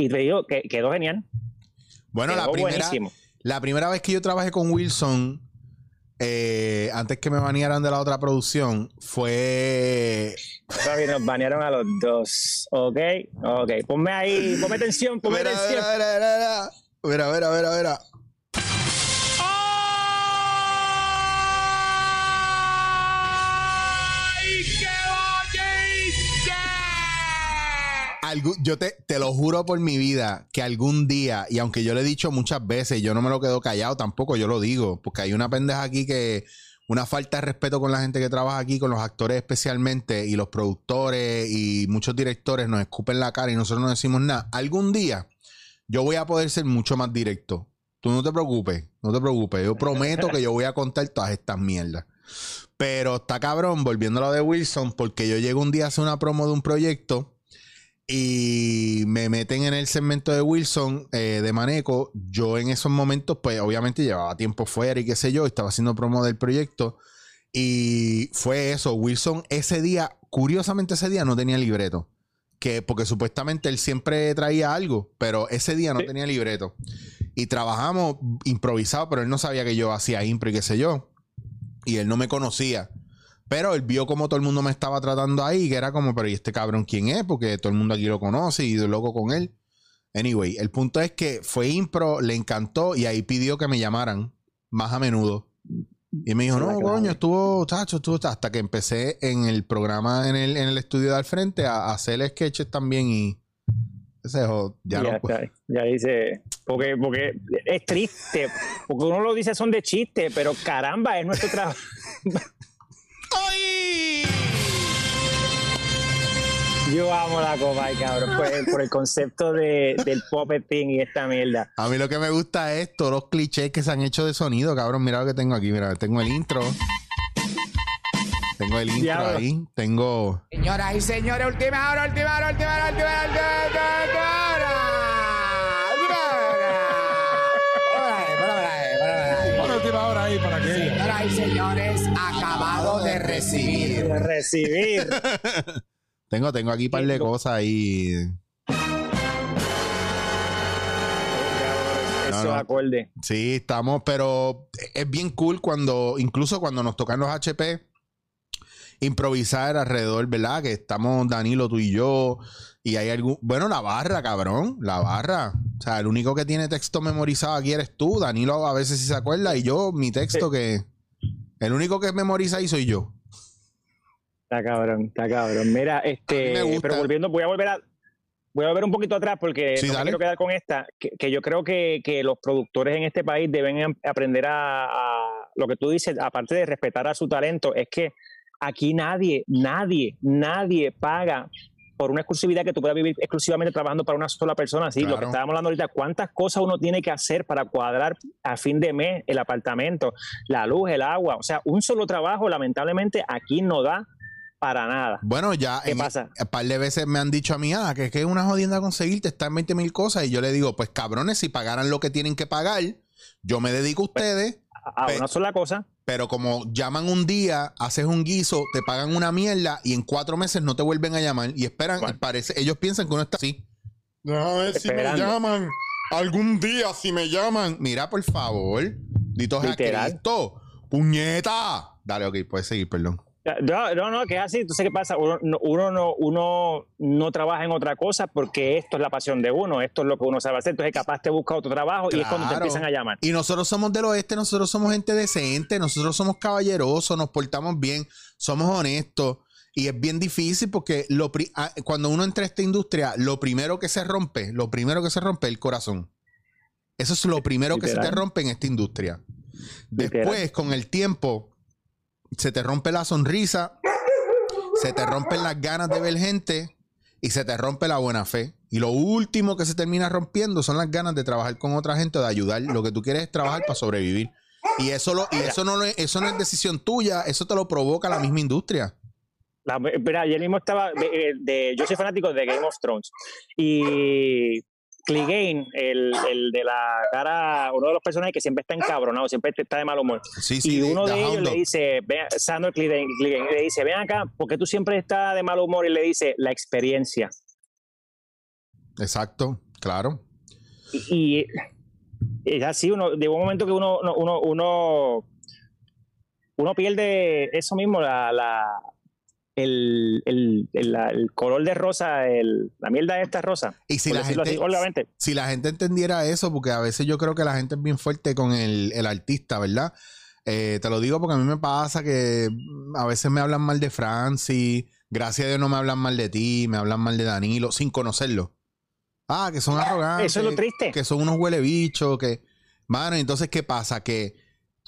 Y te digo que quedó genial. Bueno, la primera, la primera vez que yo trabajé con Wilson, eh, antes que me banearan de la otra producción, fue. nos banearon a los dos. Ok, ok. Ponme ahí, ponme atención, ponme atención. Mira, mira, mira, mira, mira. Yo te, te, lo juro por mi vida que algún día, y aunque yo le he dicho muchas veces, yo no me lo quedo callado tampoco, yo lo digo, porque hay una pendeja aquí que una falta de respeto con la gente que trabaja aquí, con los actores especialmente, y los productores y muchos directores nos escupen la cara y nosotros no decimos nada. Algún día yo voy a poder ser mucho más directo. Tú no te preocupes, no te preocupes. Yo prometo que yo voy a contar todas estas mierdas. Pero está cabrón, volviendo a lo de Wilson, porque yo llego un día a hacer una promo de un proyecto y me meten en el segmento de Wilson eh, de Maneco. Yo en esos momentos, pues obviamente llevaba tiempo fuera y qué sé yo, estaba haciendo promo del proyecto. Y fue eso, Wilson ese día, curiosamente ese día no tenía libreto. Que, porque supuestamente él siempre traía algo, pero ese día no tenía libreto. Y trabajamos improvisado, pero él no sabía que yo hacía impro y qué sé yo. Y él no me conocía. Pero él vio como todo el mundo me estaba tratando ahí, que era como, pero ¿y este cabrón quién es? Porque todo el mundo aquí lo conoce y de loco con él. Anyway, el punto es que fue impro, le encantó y ahí pidió que me llamaran más a menudo. Y me dijo, no, coño, estuvo, chacho, estuvo, hasta que empecé en el programa, en el, en el estudio de al frente, a, hacer sketches también y ese ya, no. ya dice, porque, porque es triste, porque uno lo dice son de chiste, pero caramba, es nuestro trabajo. *laughs* ¡Ay! Yo amo la copa, cabrón, por el, concepto de, del puppeting y esta mierda. A mí lo que me gusta es todos los clichés que se han hecho de sonido, cabrón. Mira lo que tengo aquí, mira, tengo el intro. Tengo el intro ahí, tengo... Señoras y señores, última hora, última hora, última hora, última hora, última hora. De recibir. De recibir. *laughs* tengo, tengo aquí un par de cosas ahí. Eso acorde. Sí, estamos, pero es bien cool cuando, incluso cuando nos tocan los HP, improvisar alrededor, ¿verdad? Que estamos Danilo, tú y yo, y hay algún. Bueno, la barra, cabrón, la barra. O sea, el único que tiene texto memorizado aquí eres tú. Danilo a veces sí se acuerda, y yo, mi texto que. El único que memoriza ahí soy yo. Está cabrón, está cabrón. Mira, este, pero volviendo, voy a volver a, voy a volver un poquito atrás porque no me quiero quedar con esta, que, yo creo que, los productores en este país deben em, aprender a, lo que tú dices, aparte de respetar a su talento, es que aquí nadie, nadie, nadie paga por una exclusividad que tú puedas vivir exclusivamente trabajando para una sola persona. Así, lo que estábamos hablando ahorita, cuántas cosas uno tiene que hacer para cuadrar a fin de mes el apartamento, la luz, el agua. O sea, un solo trabajo, lamentablemente, aquí no da para nada. Bueno, ya ¿Qué pasa? un par de veces me han dicho a mí, ah, que es que es una jodienda conseguirte, está en 20 mil cosas. Y yo le digo, pues cabrones, si pagaran lo que tienen que pagar, yo me dedico a pues, ustedes. A, una sola cosa. Pero como llaman un día, haces un guiso, te pagan una mierda y en cuatro meses no te vuelven a llamar y esperan, parece, ellos piensan que uno está así. Déjame ver si me llaman. Algún día, si me llaman. Mira, por favor. Dito a Cristo. Puñeta. Dale, ok, puedes seguir, perdón. No, no, no, que es así. Entonces, ¿qué pasa? Uno, uno, no, uno no trabaja en otra cosa porque esto es la pasión de uno, esto es lo que uno sabe hacer. Entonces, capaz te busca otro trabajo y es cuando te empiezan a llamar. Y nosotros somos del oeste, nosotros somos gente decente, nosotros somos caballerosos, nos portamos bien, somos honestos. Y es bien difícil porque lo ah, cuando uno entra a esta industria, lo primero que se rompe, lo primero que se rompe es el corazón. Eso es lo primero que se te rompe en esta industria. Después, con el tiempo, se te rompe la sonrisa, se te rompen las ganas de ver gente y se te rompe la buena fe. Y lo último que se termina rompiendo son las ganas de trabajar con otra gente o de ayudar. Lo que tú quieres es trabajar para sobrevivir. Y eso, lo, y eso, no, eso no es decisión tuya, eso te lo provoca la misma industria. espera, ayer mismo estaba, de, yo soy fanático de Game of Thrones y Clegane, el, el, de la cara, uno de los personajes que siempre está encabronado, siempre está de mal humor. Sí, sí, y uno de, ellos le dice, Sandro Clegane, le dice, ven acá, porque tú siempre estás de mal humor? Y le dice, la experiencia. Exacto, claro. Y, es así, uno, de un momento que uno, uno, uno, uno pierde eso mismo, la, la el, el, el, color de rosa, la mierda de esta rosa. Y si la, gente, si la gente entendiera eso, porque a veces yo creo que la gente es bien fuerte con el, artista, ¿verdad? Eh, te lo digo porque a mí me pasa que a veces me hablan mal de Francis, gracias a Dios no me hablan mal de ti, me hablan mal de Danilo, sin conocerlo. Ah, que son arrogantes. Eso es lo triste. Que son unos huele bichos, que... Bueno, entonces, ¿qué pasa? Que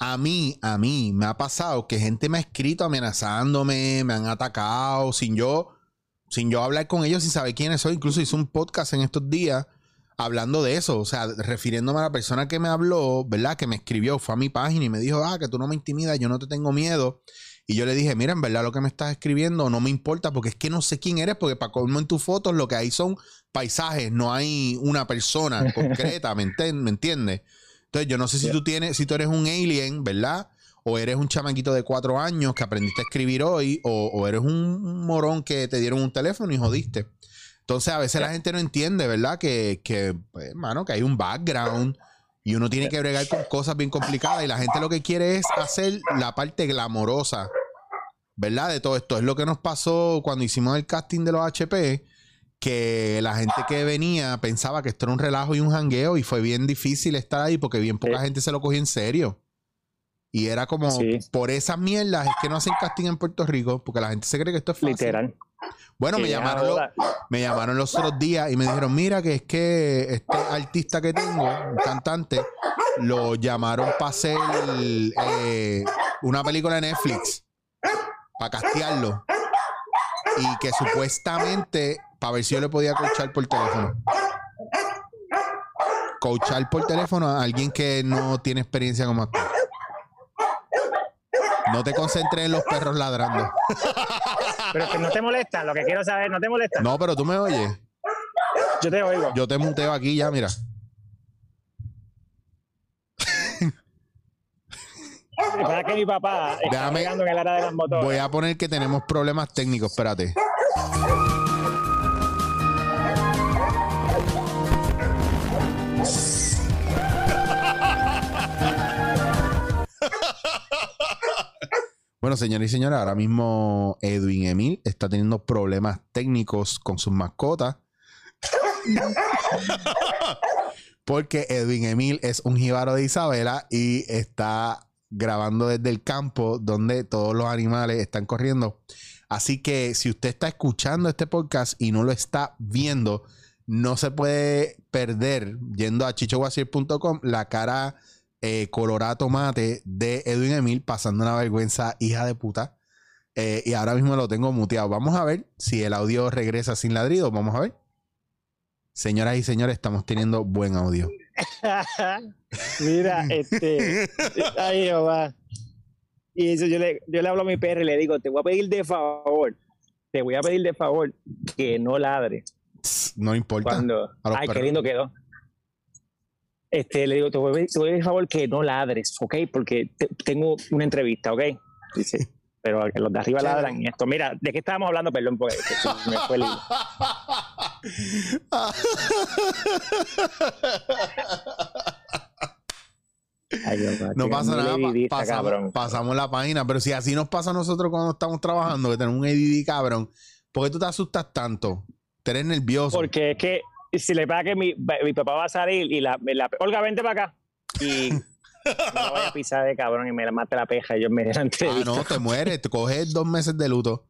a mí, a mí me ha pasado que gente me ha escrito amenazándome, me han atacado, sin yo, sin yo hablar con ellos, sin saber quiénes soy. Incluso hice un podcast en estos días hablando de eso, o sea, refiriéndome a la persona que me habló, ¿verdad? Que me escribió, fue a mi página y me dijo, ah, que tú no me intimidas, yo no te tengo miedo. Y yo le dije, mira, en verdad lo que me estás escribiendo no me importa porque es que no sé quién eres, porque para colmo en tus fotos lo que hay son paisajes, no hay una persona *laughs* concreta, ¿me, ¿me entiendes? Entonces, yo no sé si tú tienes, si tú eres un alien, ¿verdad? O eres un chamaquito de cuatro años que aprendiste a escribir hoy, o, eres un morón que te dieron un teléfono y jodiste. Entonces, a veces la gente no entiende, ¿verdad? Que, que pues, mano, que hay un background y uno tiene que bregar con cosas bien complicadas y la gente lo que quiere es hacer la parte glamorosa, ¿verdad? De todo esto. Es lo que nos pasó cuando hicimos el casting de los HP que la gente que venía pensaba que esto era un relajo y un jangueo y fue bien difícil estar ahí porque bien poca gente se lo cogió en serio. Y era como, por esas mierdas es que no hacen casting en Puerto Rico porque la gente se cree que esto es fácil. Literal. Bueno, me llamaron, los, me llamaron los otros días y me dijeron, mira que es que este artista que tengo, un cantante, lo llamaron para hacer eh, una película de Netflix, para castearlo. Y que supuestamente para ver si yo le podía coachar por teléfono. Coachar por teléfono a alguien que no tiene experiencia como actor. No te concentres en los perros ladrando. Pero que no te molesta, lo que quiero saber, no te molesta. No, pero tú me oyes. Yo te oigo. Yo te monteo aquí ya, mira. Para que mi papá está en el área de las motoras. Voy a poner que tenemos problemas técnicos, espérate. Bueno, señores y señores, ahora mismo Edwin Emil está teniendo problemas técnicos con sus mascotas. *laughs* Porque Edwin Emil es un jíbaro de Isabela y está grabando desde el campo donde todos los animales están corriendo. Así que si usted está escuchando este podcast y no lo está viendo, no se puede perder yendo a chichowasir.com la cara eh, colorado mate de Edwin Emil pasando una vergüenza hija de puta. Eh, y ahora mismo lo tengo muteado. Vamos a ver si el audio regresa sin ladrido. Vamos a ver. Señoras y señores, estamos teniendo buen audio. *laughs* Mira, este. Ay, va. Y eso yo le, yo le hablo a mi perro y le digo: Te voy a pedir de favor, te voy a pedir de favor que no ladre. No importa. Cuando, ay, qué lindo quedó este, le digo, te voy, a pedir favor que no ladres, ¿ok? Porque tengo una entrevista, ¿ok? Dice, pero los de arriba ladran y esto. Mira, ¿de qué estábamos hablando? Perdón, porque me fue el... no pasa nada, pasamos, pasamos, la página, pero si así nos pasa a nosotros cuando estamos trabajando, que tenemos un ADD cabrón, ¿por qué tú te asustas tanto? Te eres nervioso. Porque es que si le pasa que mi, mi, papá va a salir y la, la Olga, vente para acá. Y *laughs* no voy a pisar de cabrón y me la mate la peja y yo me Ah, no, te mueres, te coges dos meses de luto.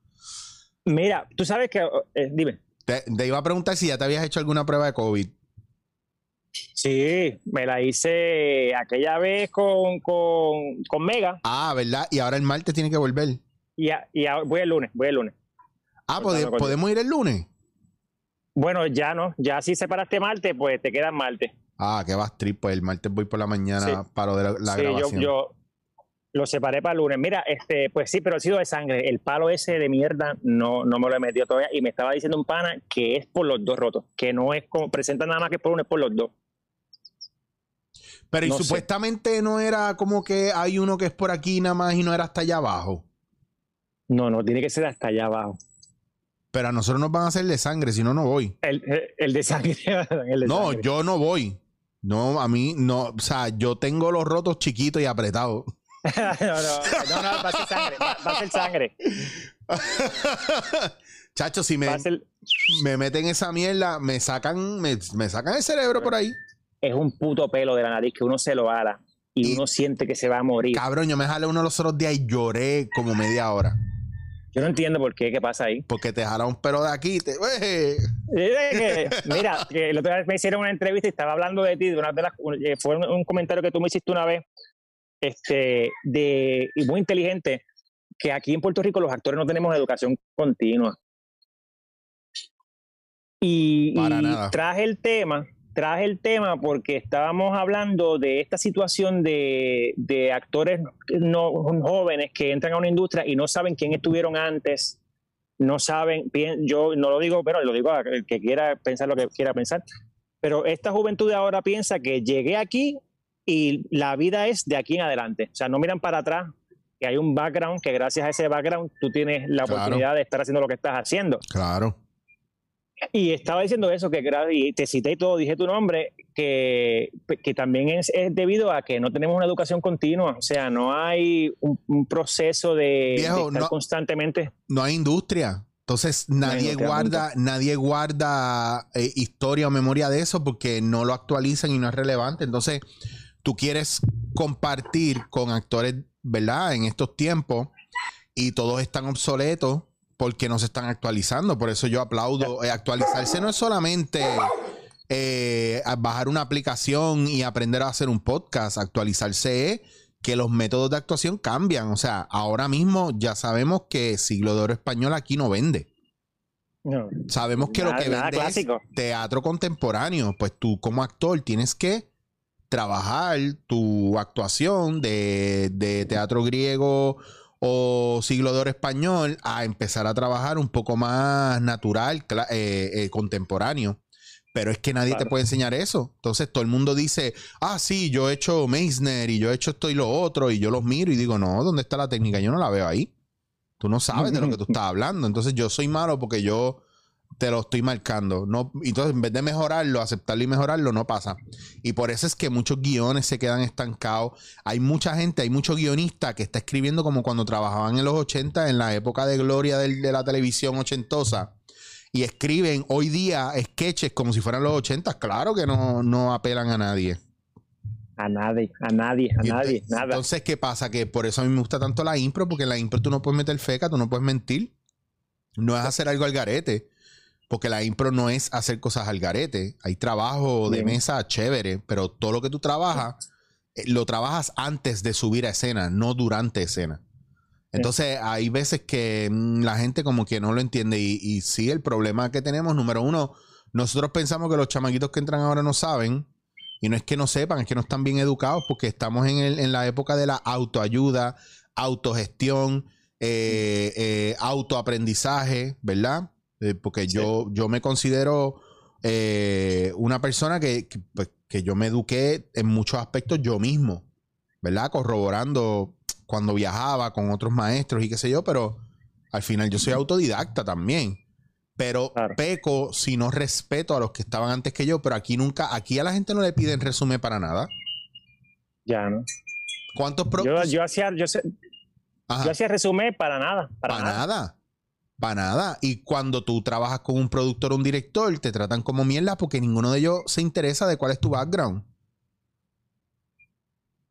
Mira, tú sabes que, eh, dime. Te, iba a preguntar si ya te habías hecho alguna prueba de COVID. Sí, me la hice aquella vez con, con, con Mega. Ah, ¿verdad? Y ahora el martes tiene que volver. Y, y voy el lunes, voy el lunes. Ah, ¿podemos ir el lunes? Bueno, ya no. Ya si separaste martes, pues te quedas martes. Ah, que vas trip. Pues el martes voy por la mañana para de la, sí, grabación. Yo, Lo separé para el lunes. Mira, este, pues sí, pero ha sido de sangre. El palo ese de mierda no, no me lo he metido todavía. Y me estaba diciendo un pana que es por los dos rotos, que no es como, presenta nada más que por uno, es por los dos. Pero y supuestamente no era como que hay uno que es por aquí nada más y no era hasta allá abajo. No, no, tiene que ser hasta allá abajo. Pero a nosotros nos van a hacer de sangre, si no, no voy. El, de sangre. *laughs* no, yo no voy. No, a mí no. O sea, yo tengo los rotos chiquitos y apretados. *laughs* no, no, no, no, va a ser sangre. Va, a ser sangre. *laughs* Chacho, si me, me meten esa mierda, me sacan, me, sacan el cerebro por ahí. Es un puto pelo de la nariz que uno se lo ala y, uno siente que se va a morir. Cabrón, yo me jalé uno de los otros días y lloré como media hora. Yo no entiendo por qué, qué pasa ahí. Porque te jala un pelo de aquí. Te... mira, que la otra vez me hicieron una entrevista y estaba hablando de ti. De una de las, eh, fue un comentario que tú me hiciste una vez este, de, y muy inteligente, que aquí en Puerto Rico los actores no tenemos educación continua. Y, traje el tema, traje el tema porque estábamos hablando de esta situación de, de, actores no jóvenes que entran a una industria y no saben quién estuvieron antes, no saben, yo no lo digo, pero lo digo a el que quiera pensar lo que quiera pensar, pero esta juventud de ahora piensa que llegué aquí y la vida es de aquí en adelante. O sea, no miran para atrás, que hay un background, que gracias a ese background tú tienes la oportunidad de estar haciendo lo que estás haciendo. Claro. Y estaba diciendo eso, que y te cité y todo, dije tu nombre, que, que también es, debido a que no tenemos una educación continua, o sea, no hay un, proceso de, estar constantemente. No hay industria. Entonces nadie guarda, nadie guarda eh, historia o memoria de eso porque no lo actualizan y no es relevante. Entonces, tú quieres compartir con actores, ¿verdad? En estos tiempos y todos están obsoletos porque no se están actualizando. Por eso yo aplaudo. Eh, actualizarse no es solamente eh, bajar una aplicación y aprender a hacer un podcast. Actualizarse es que los métodos de actuación cambian. O sea, ahora mismo ya sabemos que Siglo de Oro Español aquí no vende. Sabemos que lo que vende es teatro contemporáneo. Pues tú como actor tienes que trabajar tu actuación de, teatro griego o siglo de oro español a empezar a trabajar un poco más natural, eh, eh, contemporáneo. Pero es que nadie te puede enseñar eso. Entonces todo el mundo dice, ah, sí, yo he hecho Meisner y yo he hecho esto y lo otro, y yo los miro y digo, no, ¿dónde está la técnica? Yo no la veo ahí. Tú no sabes de lo que tú *laughs* estás hablando. Entonces yo soy malo porque yo te lo estoy marcando. No, entonces, en vez de mejorarlo, aceptarlo y mejorarlo, no pasa. Y por eso es que muchos guiones se quedan estancados. Hay mucha gente, hay muchos guionistas que está escribiendo como cuando trabajaban en los 80, en la época de gloria de la televisión ochentosa. Y escriben hoy día sketches como si fueran los 80. Claro que no, no apelan a nadie. A nadie, a nadie, a nadie, nada. Entonces, ¿qué pasa? Que por eso a mí me gusta tanto la impro, porque en la impro tú no puedes meter feca, tú no puedes mentir. No es hacer algo al garete. Porque la impro no es hacer cosas al garete. Hay trabajo de mesa chévere, pero todo lo que tú trabajas, eh, lo trabajas antes de subir a escena, no durante escena. Entonces, hay veces que mm, la gente como que no lo entiende. Y, y sí, el problema que tenemos, número uno, nosotros pensamos que los chamaquitos que entran ahora no saben. Y no es que no sepan, es que no están bien educados porque estamos en, el, en la época de la autoayuda, autogestión, eh, eh, autoaprendizaje, ¿verdad? Eh, porque yo, yo me considero eh, una persona pues, que, yo me eduqué en muchos aspectos yo mismo, ¿verdad? Corroborando cuando viajaba con otros maestros y qué sé yo, pero al final yo soy autodidacta también. Pero peco si no respeto a los que estaban antes que yo, pero aquí nunca, aquí a la gente no le piden resumen para nada. Ya, ¿no? ¿Cuántos yo, hacía, yo, hacía resumen para nada. Para, nada. Para nada. Y cuando tú trabajas con un productor o un director, te tratan como mierda porque ninguno de ellos se interesa de cuál es tu background.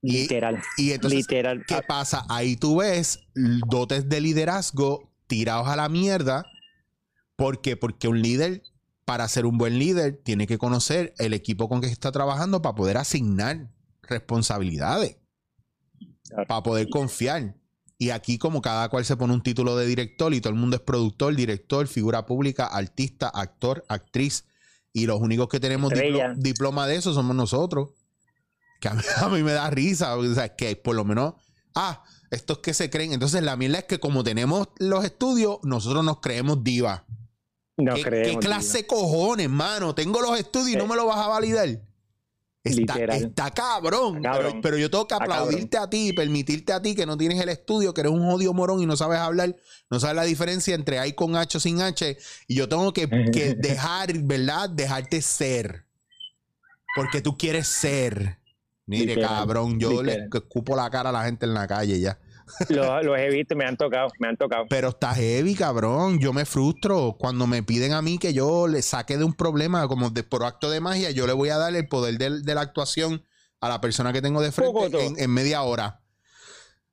Literal. Y, entonces, ¿qué pasa? Ahí tú ves dotes de liderazgo tirados a la mierda. ¿Por qué? Porque un líder, para ser un buen líder, tiene que conocer el equipo con que está trabajando para poder asignar responsabilidades. Para poder confiar. Y aquí como cada cual se pone un título de director y todo el mundo es productor, director, figura pública, artista, actor, actriz. Y los únicos que tenemos diploma de eso somos nosotros. Que a mí, *laughs* me da risa. O sea, que por lo menos ah, estos que se creen. Entonces la mierda es que como tenemos los estudios, nosotros nos creemos diva. No ¿Qué, creemos. ¿Qué clase de cojones, mano? Tengo los estudios y no me lo vas a validar. Está, está cabrón. Está cabrón. Pero, pero yo tengo que aplaudirte a ti y permitirte a ti que no tienes el estudio, que eres un jodido morón y no sabes hablar, no sabes la diferencia entre hay con H o sin H. Y yo tengo que, que *laughs* dejar, ¿verdad? Dejarte ser. Porque tú quieres ser. Mire, Literal. cabrón, yo le escupo la cara a la gente en la calle ya. *laughs* Los, los he visto, me han tocado, me han tocado. Pero está heavy, cabrón. Yo me frustro cuando me piden a mí que yo le saque de un problema, como de, por acto de magia, yo le voy a dar el poder del- de, la actuación a la persona que tengo de frente en, en media hora.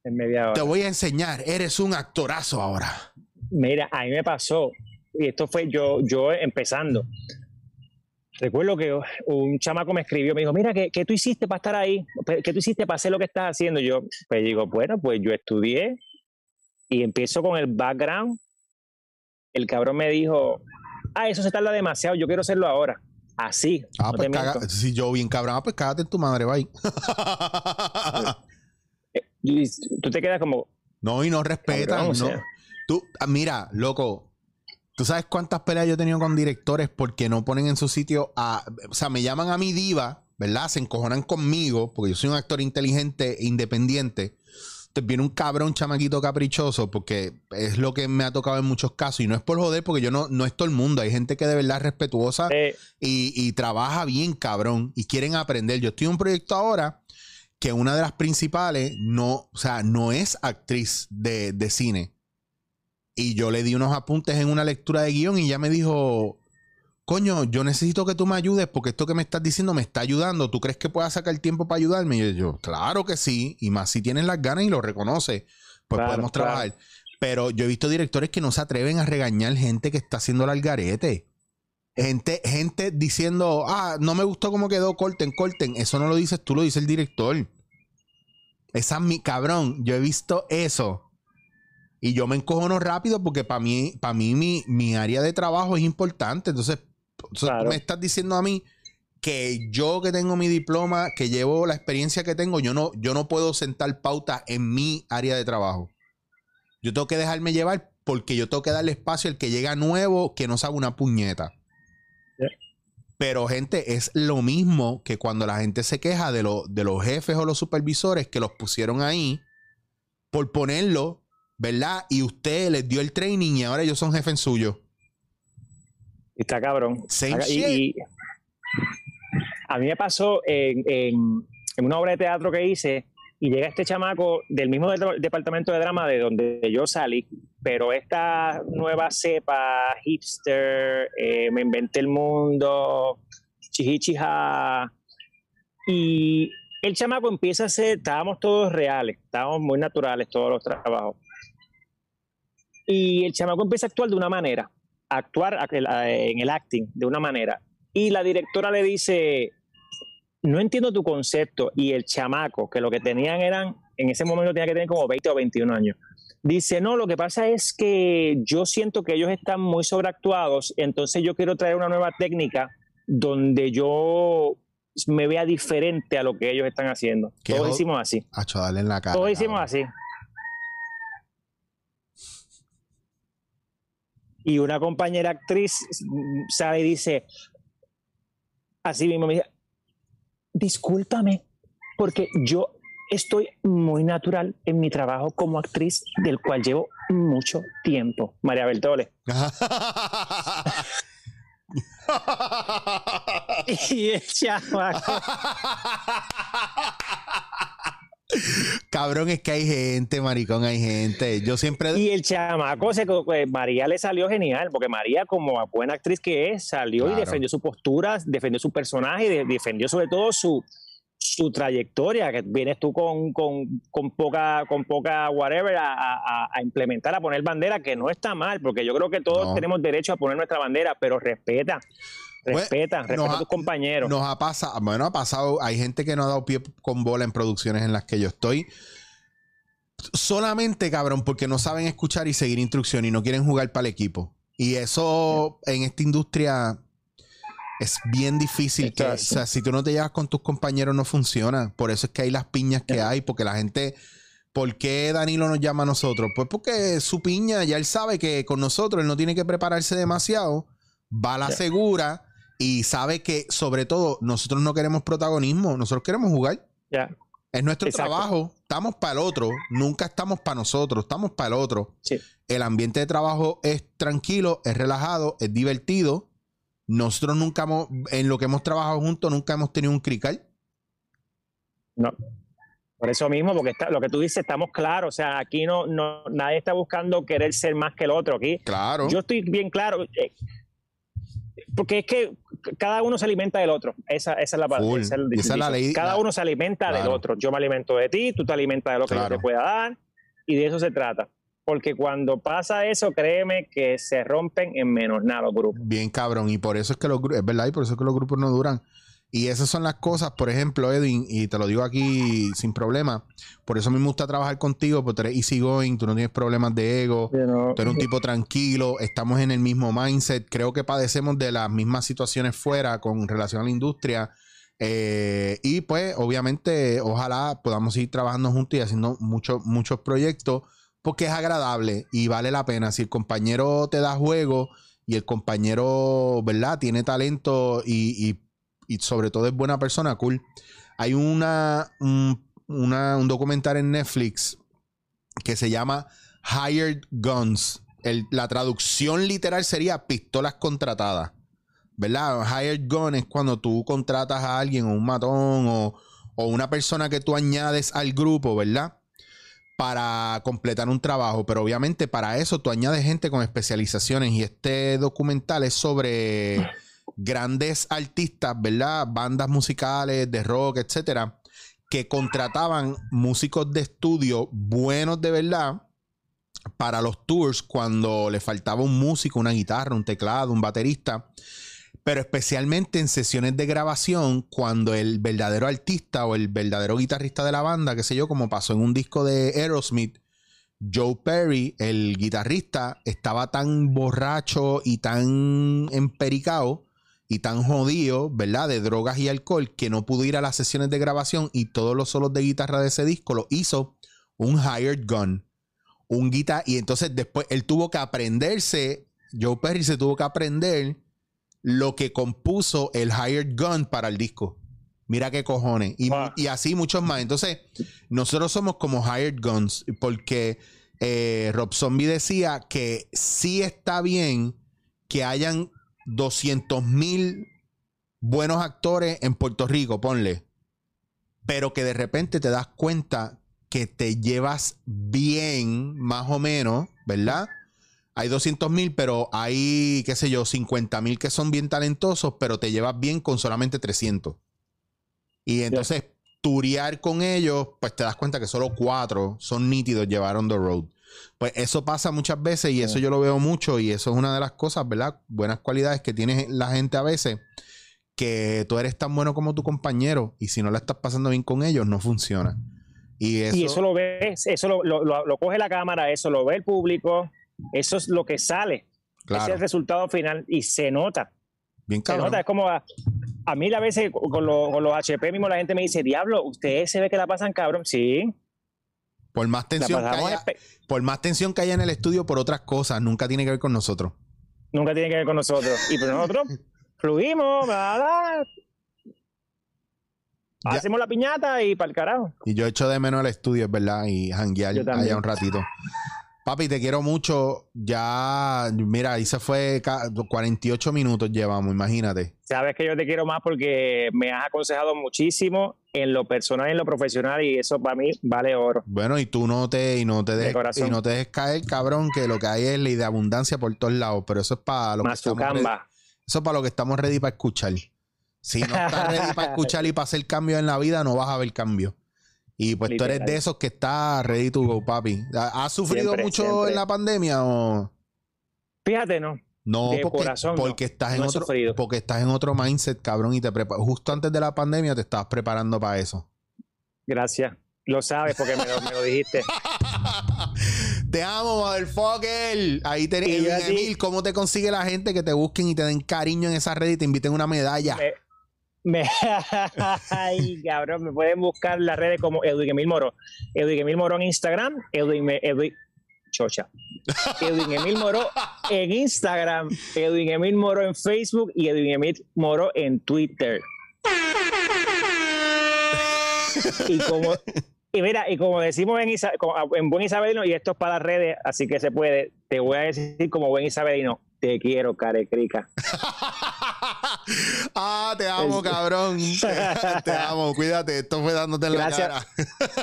En media Te hora. voy a enseñar, eres un actorazo ahora. Mira, a mí me pasó, y esto fue yo, yo empezando. Recuerdo que un chamaco me escribió, me dijo, mira, ¿qué, qué tú hiciste para estar ahí? ¿Qué tú hiciste para hacer lo que estás haciendo? Yo, pues digo, bueno, pues yo estudié y empiezo con el background. El cabrón me dijo, ah, eso se tarda demasiado, yo quiero hacerlo ahora. Así. Ah, no pues caga, si yo bien cabrón, ah, pues cágate en tu madre, bye. *laughs* Y tú te quedas como, no, y no respetan. Cabrón, o no. sea. Tú, ah, mira, loco, ¿tú sabes cuántas peleas yo he tenido con directores porque no ponen en su sitio a. O sea, me llaman a mi diva, ¿verdad? Se encojonan conmigo porque yo soy un actor inteligente e independiente. Entonces viene un cabrón chamaquito caprichoso porque es lo que me ha tocado en muchos casos y no es por joder porque yo no, no es todo el mundo. Hay gente que de verdad es respetuosa eh, y, y trabaja bien, cabrón, y quieren aprender. Yo estoy en un proyecto ahora que una de las principales no, o sea, no es actriz de, de cine. Y yo le di unos apuntes en una lectura de guion y ella me dijo, coño, yo necesito que tú me ayudes porque esto que me estás diciendo me está ayudando. ¿Tú crees que puedas sacar tiempo para ayudarme? Y yo, claro que sí. Y más si tienes las ganas y lo reconoce, pues Claro, podemos claro. trabajar. Pero yo he visto directores que no se atreven a regañar gente que está haciendo el algarete. Gente, gente diciendo, ah, no me gustó cómo quedó, corten, corten. Eso no lo dices tú, lo dice el director. Esa es mi cabrón. Yo he visto eso. Y yo me encojono rápido porque para mí, para mí mi, mi área de trabajo es importante. Entonces, tú me estás diciendo a mí que yo que tengo mi diploma, que llevo la experiencia que tengo, yo no, yo no puedo sentar pauta en mi área de trabajo. Yo tengo que dejarme llevar porque yo tengo que darle espacio al que llega nuevo, que no sabe una puñeta. Yeah. Pero, gente, es lo mismo que cuando la gente se queja de, lo- de los jefes o los supervisores que los pusieron ahí por ponerlo, ¿verdad? Y usted les dio el training y ahora ellos son jefes suyos. Está cabrón. Same y, y a mí me pasó en, en- en una obra de teatro que hice y llega este chamaco del mismo de- departamento de drama de donde yo salí, pero esta nueva cepa hipster, eh, me inventé el mundo, chihichija. Y el chamaco empieza a hacer, estábamos todos reales, estábamos muy naturales todos los trabajos. Y el chamaco empieza a actuar de una manera actuar en el acting de una manera. Y la directora le dice, no entiendo tu concepto. Y el chamaco, que lo que tenían eran, en ese momento tenía que tener como 20 o 21 años. Dice, no, lo que pasa es que yo siento que ellos están muy sobreactuados, entonces yo quiero traer una nueva técnica donde yo me vea diferente a lo que ellos están haciendo. Todos hicimos así. Hacho, dale en la cara. Todos hicimos así. Y una compañera actriz sale y dice, así mismo me dice, discúlpame, porque yo estoy muy natural en mi trabajo como actriz, del cual llevo mucho tiempo. María Bertole. *laughs* *laughs* Y el chamaco, *laughs* Cabrón, es que hay gente, maricón, hay gente. Yo siempre. y el chamaco, se, pues, María le salió genial, porque María, como buena actriz que es, salió Claro. y defendió su postura, defendió su personaje defendió sobre todo su, su trayectoria, que vienes tú con, con, con poca, con poca whatever a, a- a implementar, a poner bandera, que no está mal, porque yo creo que todos No. tenemos derecho a poner nuestra bandera, pero respeta, respeta, respeta nos a tus compañeros. Nos ha pasado, bueno, ha pasado, hay gente que no ha dado pie con bola en producciones en las que yo estoy. Solamente, cabrón, porque no saben escuchar y seguir instrucciones y no quieren jugar para el equipo. Y eso en esta industria es bien difícil. Que, o sea, si tú no te llevas con tus compañeros no funciona. Por eso es que hay las piñas que hay, porque la gente ¿Por qué Danilo nos llama a nosotros? Pues porque su piña, ya él sabe que con nosotros él no tiene que prepararse demasiado, va a la segura y sabe que, sobre todo, nosotros no queremos protagonismo, nosotros queremos jugar. Ya. Es nuestro trabajo, estamos para el otro, nunca estamos para nosotros, estamos para el otro. El ambiente de trabajo es tranquilo, es relajado, es divertido. Nosotros nunca hemos, en lo que hemos trabajado juntos, nunca hemos tenido un crical. No. Por eso mismo, porque está, lo que tú dices, estamos claros. O sea, aquí no, no, nadie está buscando querer ser más que el otro. Aquí, claro. Yo estoy bien claro. Eh, porque es que cada uno se alimenta del otro. Esa, esa es la parte. Esa es la ley, cada uno se alimenta del otro. Yo me alimento de ti, tú te alimentas de lo que yo te pueda dar. Y de eso se trata. Porque cuando pasa eso, créeme que se rompen en menos nada los grupos. Bien cabrón. Y por eso es que los grupos, es verdad, y por eso es que los grupos no duran. Y esas son las cosas, por ejemplo, Edwin, y te lo digo aquí sin problema. Por eso me gusta trabajar contigo, porque eres easy going, tú no tienes problemas de ego, tú eres un tipo tranquilo, estamos en el mismo mindset. Creo que padecemos de las mismas situaciones fuera con relación a la industria. Eh, y pues, obviamente, ojalá podamos ir trabajando juntos y haciendo muchos, muchos proyectos, porque es agradable y vale la pena. Si el compañero te da juego y el compañero, ¿verdad?, tiene talento y, y y sobre todo es buena persona, cool. Hay una, un, documental en Netflix que se llama Hired Guns. la traducción literal sería pistolas contratadas. ¿Verdad? Hired gun es cuando tú contratas a alguien o un matón o, o una persona que tú añades al grupo, ¿verdad? Para completar un trabajo. Pero obviamente para eso tú añades gente con especializaciones. Y este documental es sobre grandes artistas, ¿verdad? Bandas musicales de rock, etcétera, que contrataban músicos de estudio buenos de verdad para los tours cuando le faltaba un músico, una guitarra, un teclado, un baterista. Pero especialmente en sesiones de grabación, cuando el verdadero artista o el verdadero guitarrista de la banda, qué sé yo, como pasó en un disco de Aerosmith, Joe Perry, el guitarrista, estaba tan borracho y tan empericado y tan jodido, ¿verdad? De drogas y alcohol que no pudo ir a las sesiones de grabación y todos los solos de guitarra de ese disco lo hizo un hired gun. Un guitar y entonces después él tuvo que aprenderse, Joe Perry se tuvo que aprender lo que compuso el hired gun para el disco. Mira qué cojones. Y, y así muchos más. Entonces, nosotros somos como hired guns porque eh, Rob Zombie decía que sí está bien que hayan 200 mil buenos actores en Puerto Rico, ponle. Pero que de repente te das cuenta que te llevas bien, más o menos, ¿verdad? Hay 200 mil, pero hay, qué sé yo, 50 mil que son bien talentosos, pero te llevas bien con solamente 300. Y entonces, turear con ellos, pues te das cuenta que solo cuatro son nítidos, llevaron the road. Pues eso pasa muchas veces y eso yo lo veo mucho y eso es una de las cosas, ¿verdad? Buenas cualidades que tiene la gente a veces, que tú eres tan bueno como tu compañero y si no la estás pasando bien con ellos, no funciona. Y eso, lo ves, eso lo, coge la cámara, eso lo ve el público, eso es lo que sale. Ese es el resultado final y se nota. Bien Se nota, es como a, mí a veces con, con los HP mismo la gente me dice, diablo, ustedes se ve que la pasan cabrón. Sí, por más tensión que haya, por más tensión que haya en el estudio por otras cosas, nunca tiene que ver con nosotros. Nunca tiene que ver con nosotros. Y por nosotros *laughs* fluimos, ¿verdad? Hacemos la piñata y para el carajo. Y yo echo de menos el estudio, es verdad, y janguear allá un ratito. Papi, te quiero mucho. Ya, mira, ahí se fue 48 minutos llevamos, imagínate. Sabes que yo te quiero más porque me has aconsejado muchísimo en lo personal y en lo profesional y eso para mí vale oro. Bueno, y tú no te y no te dejes y no te dejes caer, cabrón, que lo que hay es ley de abundancia por todos lados, pero eso es para lo que estamos eso es para lo que estamos ready para escuchar. Si no estás ready para *laughs* escuchar y para hacer cambio en la vida, no vas a ver cambio. Y pues tú eres de esos que está ready to go, papi. ¿Has sufrido mucho en la pandemia o...? Fíjate, no. No, porque, porque estás en otro, porque estás en otro mindset, cabrón, y te justo antes de la pandemia te estabas preparando para eso. Gracias. Lo sabes porque me lo, dijiste. *laughs* te amo, motherfucker. Ahí tenés Emil, ¿cómo te consigue la gente que te busquen y te den cariño en esa red y te inviten una medalla? Me, ay, cabrón, me pueden buscar las redes como Edwin Emil Moro. Edwin Emil Moro en Instagram, Edwin, Edwin Chocha. Edwin Emil Moro en Instagram, Edwin Emil Moro en Facebook y Edwin Emil Moro en Twitter. Y como, y mira, y como decimos en, en buen isabelino, y esto es para las redes, así que se puede, te voy a decir como buen isabelino, te quiero, carecrica. *laughs* ah, te amo, cabrón. *laughs* te amo, cuídate. Esto fue dándote en gracias. la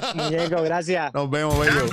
cara. *laughs* Muñeco, gracias. Nos vemos, bello.